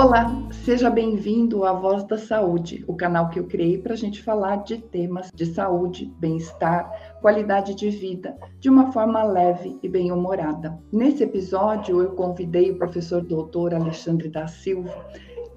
Olá, seja bem-vindo à Voz da Saúde, o canal que eu criei para a gente falar de temas de saúde, bem-estar, qualidade de vida, de uma forma leve e bem-humorada. Nesse episódio, eu convidei o professor doutor Alexandre da Silva,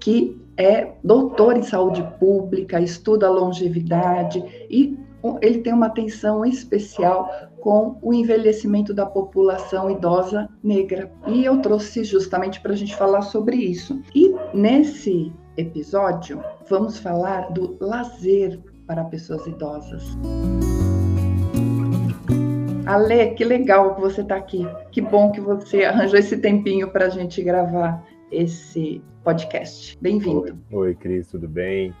que é doutor em saúde pública, estuda longevidade e ele tem uma atenção especial com o envelhecimento da população idosa negra. E eu trouxe justamente para a gente falar sobre isso. E nesse episódio, vamos falar do lazer para pessoas idosas. Ale, que legal que você está aqui. Que bom que você arranjou esse tempinho para a gente gravar esse podcast. Bem-vindo. Oi, Oi, Cris, tudo bem?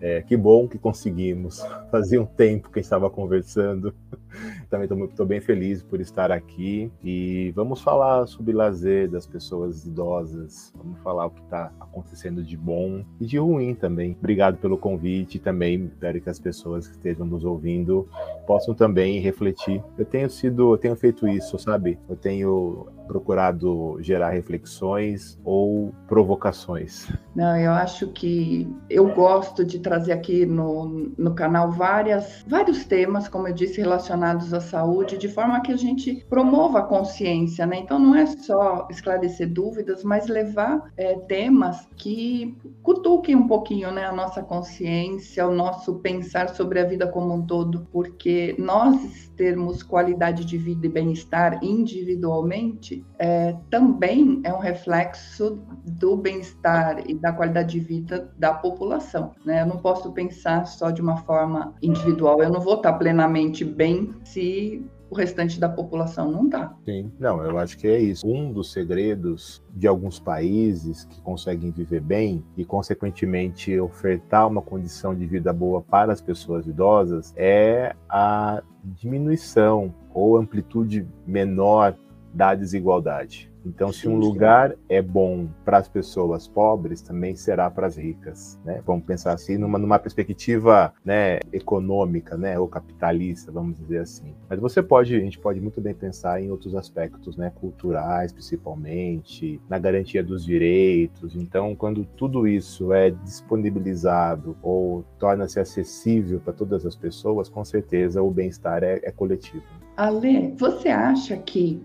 É, que bom que conseguimos. Fazia um tempo que estava conversando. Também estou bem feliz por estar aqui. E vamos falar sobre lazer das pessoas idosas. Vamos falar o que está acontecendo de bom e de ruim também. Obrigado pelo convite. Também espero que as pessoas que estejam nos ouvindo possam também refletir. Eu tenho sido, eu tenho feito isso, sabe? Eu tenho procurado gerar reflexões ou provocações? Não, eu acho que eu gosto de trazer aqui no, no canal várias, vários temas, como eu disse, relacionados à saúde, de forma que a gente promova a consciência, né? Então não é só esclarecer dúvidas, mas levar é, temas que cutuquem um pouquinho né, a nossa consciência, o nosso pensar sobre a vida como um todo, porque nós termos qualidade de vida e bem-estar individualmente é, também é um reflexo do bem-estar e da qualidade de vida da população. Né? Eu não posso pensar só de uma forma individual. Eu não vou estar plenamente bem se o restante da população não está. Sim, não, eu acho que é isso. Um dos segredos de alguns países que conseguem viver bem e, consequentemente, ofertar uma condição de vida boa para as pessoas idosas é a diminuição ou amplitude menor da desigualdade. Então, se um lugar é bom para as pessoas pobres, também será para as ricas, né? Vamos pensar assim numa, numa perspectiva, né, econômica, né, ou capitalista, vamos dizer assim. Mas você pode, a gente pode muito bem pensar em outros aspectos, né, culturais, principalmente, na garantia dos direitos. Então, quando tudo isso é disponibilizado ou torna-se acessível para todas as pessoas, com certeza o bem-estar é, é coletivo. Ale, você acha que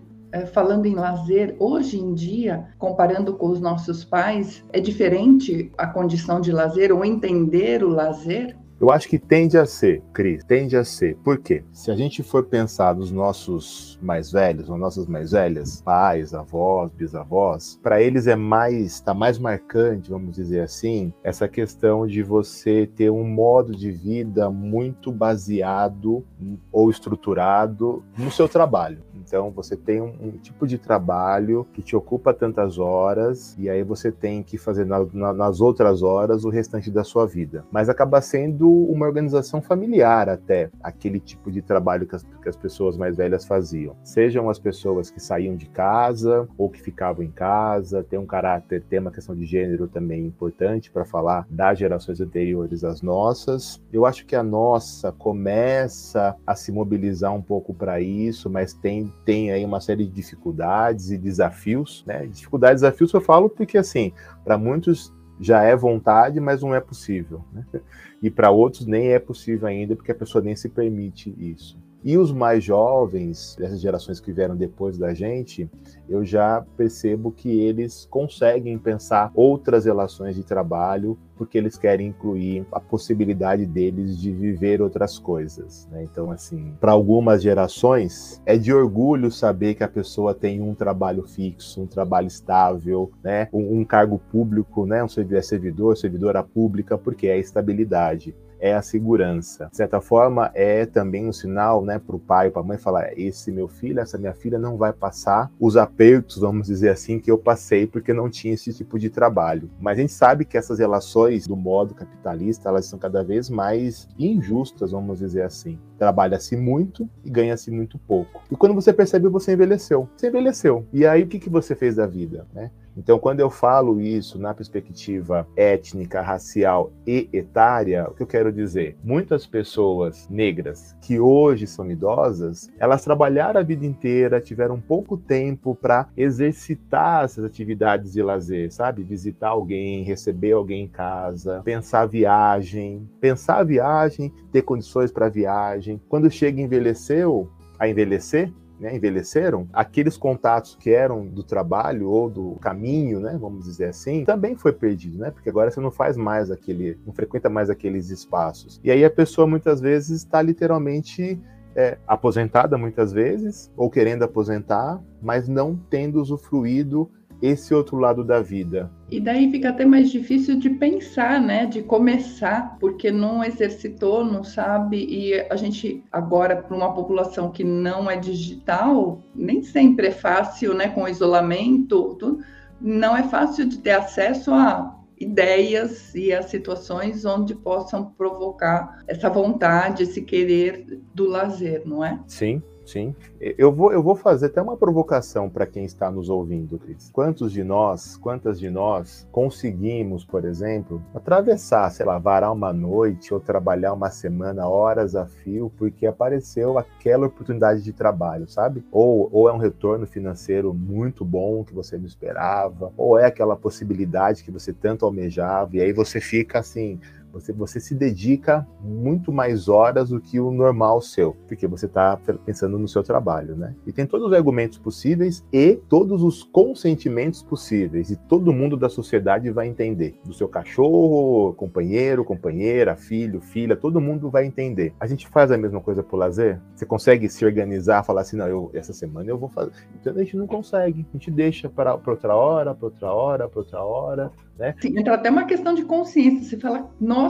falando em lazer, hoje em dia, comparando com os nossos pais, é diferente a condição de lazer ou entender o lazer? Eu acho que tende a ser, Cris, tende a ser. Por quê? Se a gente for pensar nos nossos mais velhos, ou nossas mais velhas, pais, avós, bisavós, para eles é mais, está mais marcante, vamos dizer assim, essa questão de você ter um modo de vida muito baseado ou estruturado no seu trabalho. Então você tem um, um, tipo de trabalho que te ocupa tantas horas e aí você tem que fazer na, na, nas outras horas o restante da sua vida. Mas acaba sendo uma organização familiar até aquele tipo de trabalho que as, que as pessoas mais velhas faziam. Sejam as pessoas que saíam de casa ou que ficavam em casa, tem um caráter, tem uma questão de gênero também importante para falar das gerações anteriores às nossas. Eu acho que a nossa começa a se mobilizar um pouco para isso, mas tem tem aí uma série de dificuldades e desafios, né? Dificuldades e desafios eu falo porque, assim, para muitos já é vontade, mas não é possível, né? E para outros nem é possível ainda, porque a pessoa nem se permite isso. E os mais jovens, dessas gerações que vieram depois da gente, eu já percebo que eles conseguem pensar outras relações de trabalho, porque eles querem incluir a possibilidade deles de viver outras coisas. Né? Então, assim, para algumas gerações, é de orgulho saber que a pessoa tem um trabalho fixo, um trabalho estável, né? um, um cargo público, né? um servidor, servidora pública, porque é estabilidade é a segurança. De certa forma, é também um sinal né, para o pai, para a mãe falar: esse meu filho, essa minha filha não vai passar os apertos, vamos dizer assim, que eu passei porque não tinha esse tipo de trabalho. Mas a gente sabe que essas relações do modo capitalista, elas são cada vez mais injustas, vamos dizer assim. Trabalha-se muito e ganha-se muito pouco. E quando você percebe, você envelheceu. Você envelheceu. E aí, o que, que você fez da vida? Né? Então, quando eu falo isso na perspectiva étnica, racial e etária, o que eu quero dizer? Muitas pessoas negras que hoje são idosas, elas trabalharam a vida inteira, tiveram pouco tempo para exercitar essas atividades de lazer, sabe? Visitar alguém, receber alguém em casa, pensar viagem, pensar a viagem, ter condições para viagem. Quando chega envelheceu, a envelhecer, né, envelheceram, aqueles contatos que eram do trabalho ou do caminho, né, vamos dizer assim, também foi perdido, né? Porque agora você não faz mais aquele, não frequenta mais aqueles espaços. E aí a pessoa muitas vezes está literalmente é, aposentada muitas vezes ou querendo aposentar, mas não tendo usufruído esse outro lado da vida. E daí fica até mais difícil de pensar, né? De começar, porque não exercitou, não sabe. E a gente, agora, para uma população que não é digital, nem sempre é fácil, né? Com isolamento, tudo, não é fácil de ter acesso a ideias e a situações onde possam provocar essa vontade, esse querer do lazer, não é? Sim, Sim. Eu vou, eu vou fazer até uma provocação para quem está nos ouvindo, Cris. Quantos de nós, quantas de nós conseguimos, por exemplo, atravessar, sei lá, varar uma noite ou trabalhar uma semana, horas a fio, porque apareceu aquela oportunidade de trabalho, sabe? Ou, ou é um retorno financeiro muito bom que você não esperava, ou é aquela possibilidade que você tanto almejava, e aí você fica assim você, você se dedica muito mais horas do que o normal seu, porque você está pensando no seu trabalho, né? E tem todos os argumentos possíveis e todos os consentimentos possíveis, e todo mundo da sociedade vai entender. Do seu cachorro, companheiro, companheira, filho, filha, todo mundo vai entender. A gente faz a mesma coisa pro lazer? Você consegue se organizar, falar assim, não, eu, essa semana eu vou fazer. Então a gente não consegue. A gente deixa para outra hora, para outra hora, para outra hora. Né? Sim, entra até uma questão de consciência. Você fala, nossa,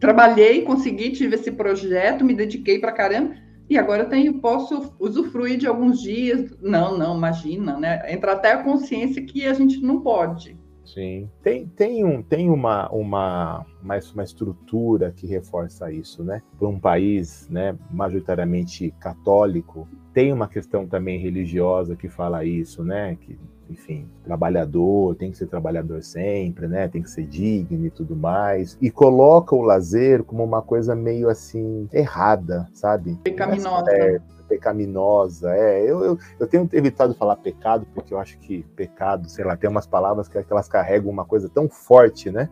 trabalhei, consegui, tive esse projeto, me dediquei para caramba, e agora eu tenho, posso usufruir de alguns dias. Não, não, imagina, né? Entra até a consciência que a gente não pode. Sim. Tem, tem, um, tem uma, uma, uma, uma estrutura que reforça isso, né? Para um país né, majoritariamente católico, tem uma questão também religiosa que fala isso, né? Que enfim, trabalhador, tem que ser trabalhador sempre, né? Tem que ser digno e tudo mais. E coloca o lazer como uma coisa meio assim errada, sabe? Pecaminosa. É, pecaminosa. É, eu, eu, eu, tenho evitado falar pecado, porque eu acho que pecado, sei lá, tem umas palavras que, que elas carregam uma coisa tão forte, né?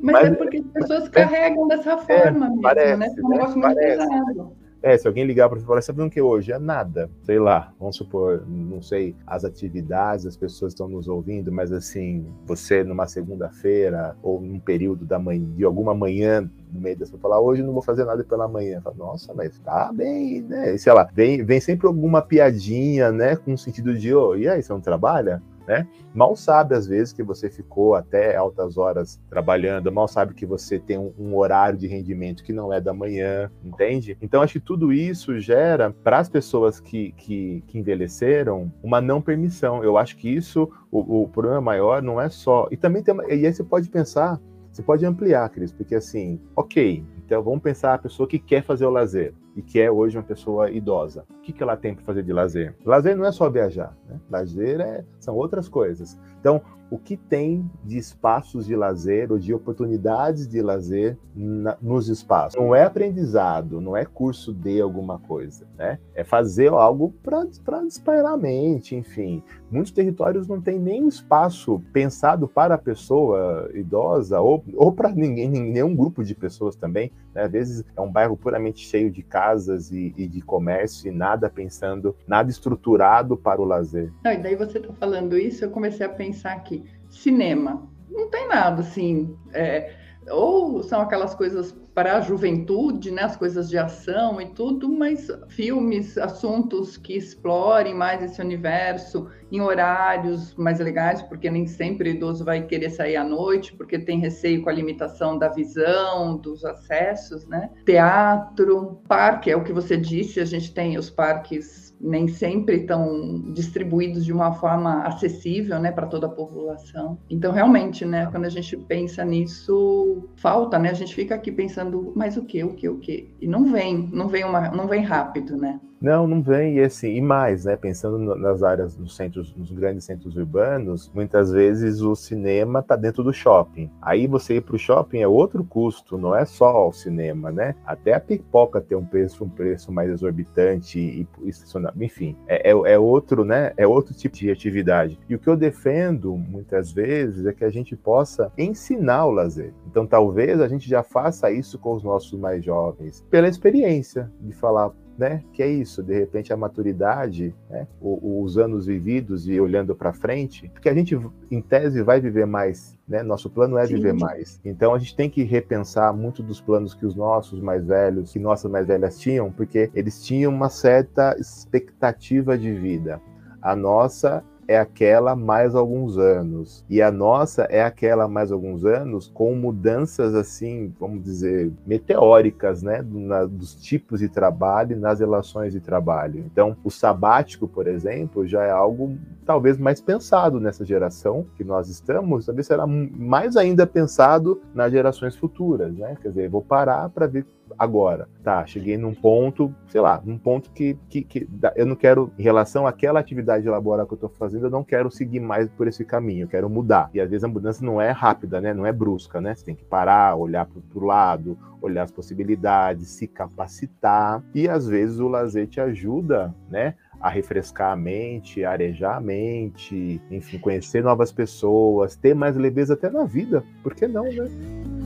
Mas, Mas é porque as pessoas é, carregam dessa forma é, mesmo, parece, né? É um negócio né? muito parece. pesado. É, se alguém ligar para você e falar, você tá o que hoje? É nada. Sei lá, vamos supor, não sei as atividades, as pessoas estão nos ouvindo, mas assim, você numa segunda-feira ou num período da manhã, de alguma manhã no meio dessa, falar, hoje não vou fazer nada pela manhã. Fala, Nossa, mas tá bem, né? E, sei lá, vem, vem sempre alguma piadinha, né? Com o sentido de, oh, e aí, você não trabalha? Né? Mal sabe às vezes que você ficou até altas horas trabalhando, mal sabe que você tem um, um horário de rendimento que não é da manhã, entende? Então acho que tudo isso gera para as pessoas que, que, que, envelheceram uma não permissão. Eu acho que isso o, o problema maior não é só e também tem e aí você pode pensar você pode ampliar, Cris, porque assim, ok, então vamos pensar a pessoa que quer fazer o lazer e que é hoje uma pessoa idosa. O que, que ela tem para fazer de lazer? Lazer não é só viajar, né? Lazer é, são outras coisas. Então, o que tem de espaços de lazer ou de oportunidades de lazer na, nos espaços. Não é aprendizado, não é curso de alguma coisa, né? É fazer algo para espairar a mente, enfim. Muitos territórios não têm nem espaço pensado para a pessoa idosa ou, ou para ninguém, nenhum grupo de pessoas também. Né? Às vezes é um bairro puramente cheio de casas e, e de comércio e nada pensando, nada estruturado para o lazer. Não, e daí você está falando isso, eu comecei a pensar aqui cinema. Não tem nada assim. É, ou são aquelas coisas para a juventude, né, as coisas de ação e tudo, mas filmes, assuntos que explorem mais esse universo em horários mais legais, porque nem sempre o idoso vai querer sair à noite, porque tem receio com a limitação da visão, dos acessos, né? Teatro, parque, é o que você disse, a gente tem os parques nem sempre estão distribuídos de uma forma acessível, né, para toda a população. Então, realmente, né, quando a gente pensa nisso, falta, né? A gente fica aqui pensando, mas o que, o que, o que? E não vem, não vem uma, não vem rápido, né? Não, não vem. E assim, e mais, né? Pensando nas áreas, nos centros, nos grandes centros urbanos, muitas vezes o cinema está dentro do shopping. Aí você ir para o shopping é outro custo, não é só o cinema, né? Até a pipoca tem um preço, um preço mais exorbitante e, e enfim, é, é, é outro, né? É outro tipo de atividade. E o que eu defendo muitas vezes é que a gente possa ensinar o lazer. Então, talvez a gente já faça isso com os nossos mais jovens, pela experiência de falar, né? Que é isso, de repente a maturidade, né? os anos vividos e olhando para frente, porque a gente, em tese, vai viver mais. Né? Nosso plano é Sim. viver mais. Então a gente tem que repensar muito dos planos que os nossos mais velhos, que nossas mais velhas tinham, porque eles tinham uma certa expectativa de vida. A nossa é aquela mais alguns anos. E a nossa é aquela mais alguns anos com mudanças assim, vamos dizer, meteóricas, né, na, dos tipos de trabalho nas relações de trabalho. Então, o sabático, por exemplo, já é algo talvez mais pensado nessa geração que nós estamos, talvez será mais ainda pensado nas gerações futuras, né? Quer dizer, vou parar para ver agora. Tá, cheguei num ponto, sei lá, num ponto que, que, que, eu não quero, em relação àquela atividade laboral que eu estou fazendo, eu não quero seguir mais por esse caminho, eu quero mudar. E às vezes a mudança não é rápida, né? Não é brusca, né? Você tem que parar, olhar para o lado, olhar as possibilidades, se capacitar. E às vezes o lazer te ajuda, né? a refrescar a mente, arejar a mente, enfim, conhecer novas pessoas, ter mais leveza até na vida. Por que não, né?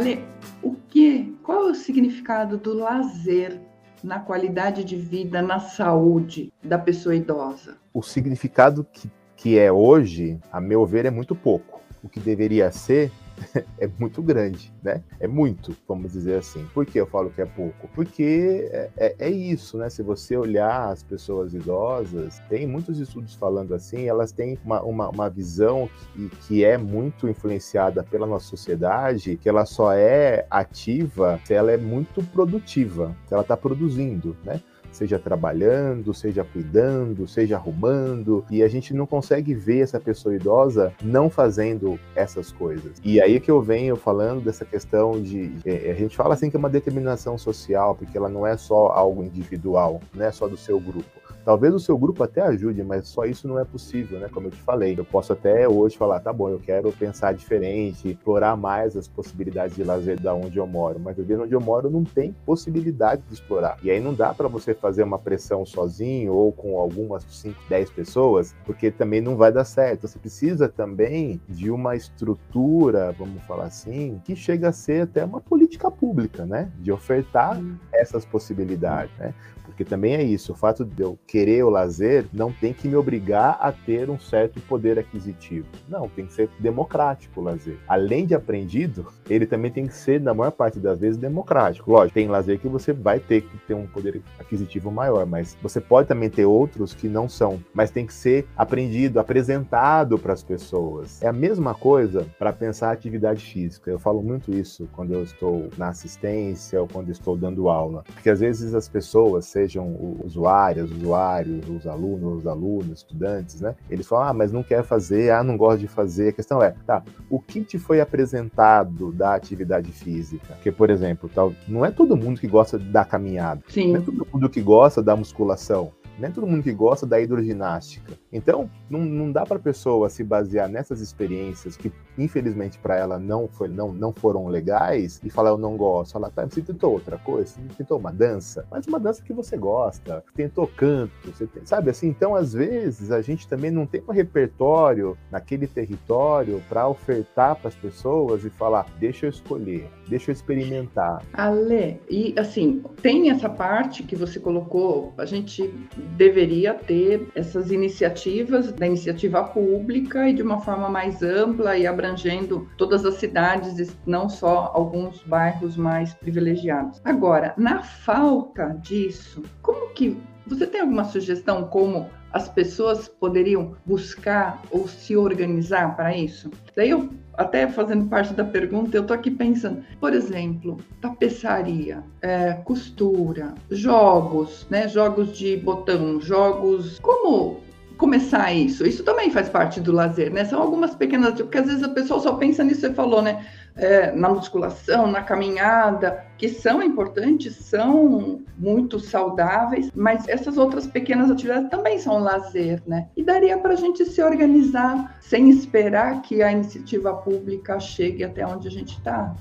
Ale, o que, qual é o significado do lazer na qualidade de vida, na saúde da pessoa idosa? O significado que, que é hoje, a meu ver, é muito pouco. O que deveria ser é muito grande, né? É muito, vamos dizer assim. Por que eu falo que é pouco? Porque é, é, é, isso, né? Se você olhar as pessoas idosas, tem muitos estudos falando assim, elas têm uma, uma, uma visão que, que é muito influenciada pela nossa sociedade, que ela só é ativa se ela é muito produtiva, se ela está produzindo, né? Seja trabalhando, seja cuidando, seja arrumando, e a gente não consegue ver essa pessoa idosa não fazendo essas coisas. E aí que eu venho falando dessa questão de é, a gente fala assim que é uma determinação social, porque ela não é só algo individual, não é só do seu grupo. Talvez o seu grupo até ajude, mas só isso não é possível, né? Como eu te falei. Eu posso até hoje falar, tá bom, eu quero pensar diferente, explorar mais as possibilidades de lazer da onde eu moro, mas ver onde eu moro não tem possibilidade de explorar. E aí não dá para você fazer uma pressão sozinho ou com algumas 5, 10 pessoas, porque também não vai dar certo. Você precisa também de uma estrutura, vamos falar assim, que chega a ser até uma política pública, né? De ofertar essas possibilidades, né? Porque também é isso, o fato de eu querer o lazer não tem que me obrigar a ter um certo poder aquisitivo. Não, tem que ser democrático o lazer. Além de aprendido, ele também tem que ser, na maior parte das vezes, democrático. Lógico, tem lazer que você vai ter que ter um poder aquisitivo maior, mas você pode também ter outros que não são, mas tem que ser aprendido, apresentado para as pessoas. É a mesma coisa para pensar atividade física. Eu falo muito isso quando eu estou na assistência ou quando estou dando aula, porque às vezes as pessoas, sejam usuárias, usuários, os alunos, os alunos, estudantes, né? Eles falam, ah, mas não quer fazer, ah, não gosta de fazer. A questão é, tá, o que te foi apresentado da atividade física? Porque, por exemplo, tal, não é todo mundo que gosta da caminhada. Sim. Não é todo mundo que gosta da musculação. É todo mundo que gosta da hidroginástica. Então, não, não dá para a pessoa se basear nessas experiências que, infelizmente, para ela não, foi, não, não foram legais e falar eu não gosto. Falar, tá, você tentou outra coisa, você tentou uma dança, mas uma dança que você gosta, tentou canto, você tem, sabe assim? Então, às vezes, a gente também não tem um repertório naquele território para ofertar para as pessoas e falar, deixa eu escolher, deixa eu experimentar. Ale, e assim, tem essa parte que você colocou, a gente deveria ter essas iniciativas da iniciativa pública e de uma forma mais ampla e abrangendo todas as cidades, não só alguns bairros mais privilegiados. Agora, na falta disso, como que você tem alguma sugestão como as pessoas poderiam buscar ou se organizar para isso? Daí eu até fazendo parte da pergunta, eu tô aqui pensando, por exemplo, tapeçaria, é, costura, jogos, né? Jogos de botão, jogos como começar isso? Isso também faz parte do lazer, né? São algumas pequenas, porque às vezes a pessoa só pensa nisso, você falou, né? É, na musculação, na caminhada, que são importantes, são muito saudáveis, mas essas outras pequenas atividades também são lazer, né? E daria para a gente se organizar sem esperar que a iniciativa pública chegue até onde a gente está.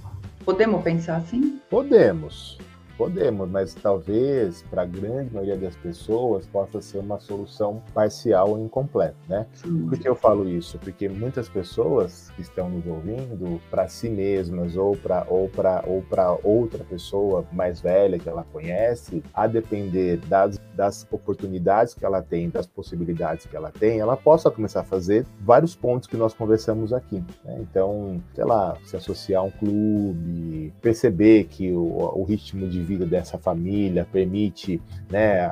Podemos pensar assim? Podemos. Podemos, mas talvez para a grande maioria das pessoas possa ser uma solução parcial ou incompleta, né? Sim. Por que eu falo isso? Porque muitas pessoas que estão nos ouvindo, para si mesmas ou para ou para ou para outra pessoa mais velha que ela conhece, a depender das, das oportunidades que ela tem, das possibilidades que ela tem, ela possa começar a fazer vários pontos que nós conversamos aqui. Né? Então, sei lá, se associar a um clube, perceber que o, o ritmo de vida dessa família, permite né,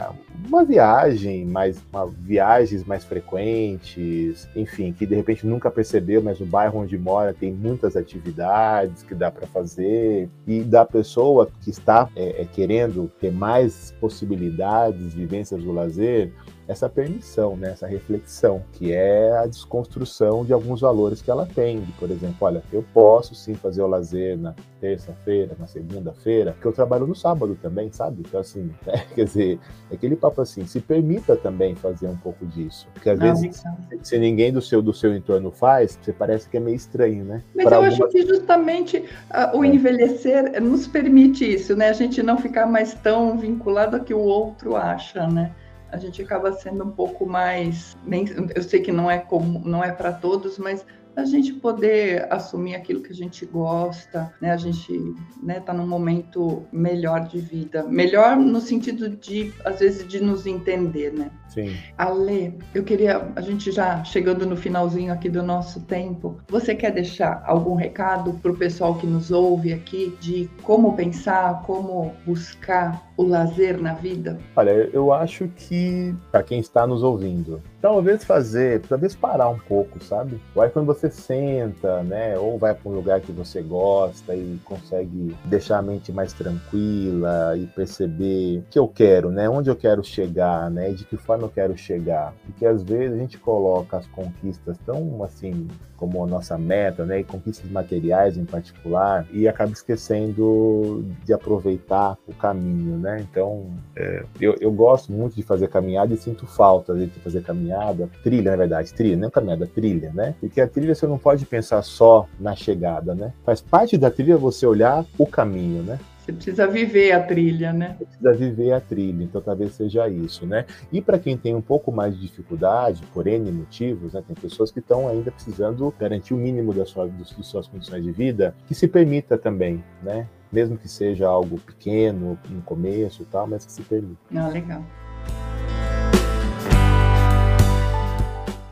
uma viagem, mais uma, viagens mais frequentes, enfim, que de repente nunca percebeu, mas o bairro onde mora tem muitas atividades que dá para fazer e da pessoa que está é, é, querendo ter mais possibilidades, vivências do lazer, essa permissão, né, essa reflexão, que é a desconstrução de alguns valores que ela tem. Por exemplo, olha, eu posso sim fazer o lazer na terça-feira, na segunda-feira, que eu trabalho no sábado também, sabe? Então, assim, é, quer dizer, é aquele papo assim, se permita também fazer um pouco disso. Porque às Não, vezes, se ninguém do seu, do seu entorno faz, você parece que é meio estranho, né? Mas pra eu algumas... acho que justamente uh, o é. envelhecer nos permite isso, né? A gente não ficar mais tão vinculado ao que o outro acha, né? a gente acaba sendo um pouco mais, nem, eu sei que não é como, não é para todos, mas a gente poder assumir aquilo que a gente gosta, né? A gente, né, tá num momento melhor de vida, melhor no sentido de às vezes de nos entender, né? Sim. Ale, eu queria, a gente já chegando no finalzinho aqui do nosso tempo, você quer deixar algum recado para o pessoal que nos ouve aqui de como pensar, como buscar o lazer na vida? Olha, eu acho que para quem está nos ouvindo, talvez fazer, talvez parar um pouco, sabe? Vai quando você senta, né? Ou vai para um lugar que você gosta e consegue deixar a mente mais tranquila e perceber o que eu quero, né? Onde eu quero chegar, né? De que forma eu quero chegar. Porque às vezes a gente coloca as conquistas tão assim como a nossa meta, né? E conquistas materiais em particular, e acaba esquecendo de aproveitar o caminho, né? Então, é, eu, eu gosto muito de fazer caminhada e sinto falta de fazer caminhada, trilha, na verdade, trilha, não caminhada, trilha, né? Porque a trilha você não pode pensar só na chegada, né? Faz parte da trilha você olhar o caminho, né? Você precisa viver a trilha, né? Precisa viver a trilha, então talvez seja isso, né? E para quem tem um pouco mais de dificuldade, por N motivos, né? Tem pessoas que estão ainda precisando garantir o mínimo das suas, das suas condições de vida, que se permita também, né? Mesmo que seja algo pequeno no começo e tal, mas que se permita. Ah, legal.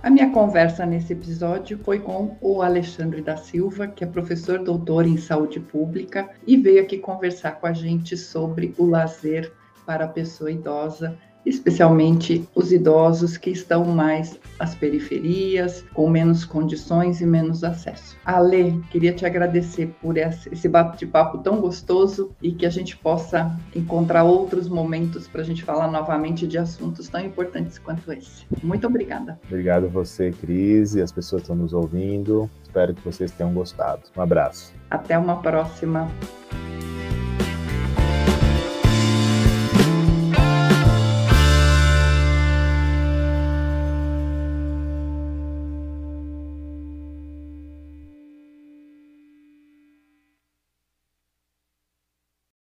A minha conversa nesse episódio foi com o Alexandre da Silva, que é professor doutor em saúde pública e veio aqui conversar com a gente sobre o lazer para a pessoa idosa especialmente os idosos que estão mais às periferias, com menos condições e menos acesso. Ale, queria te agradecer por esse bate-papo tão gostoso e que a gente possa encontrar outros momentos para a gente falar novamente de assuntos tão importantes quanto esse. Muito obrigada. Obrigado você, Cris, e as pessoas que estão nos ouvindo. Espero que vocês tenham gostado. Um abraço. Até uma próxima.